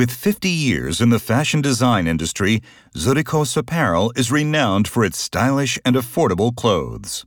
With 50 years in the fashion design industry, Zurikos Apparel is renowned for its stylish and affordable clothes.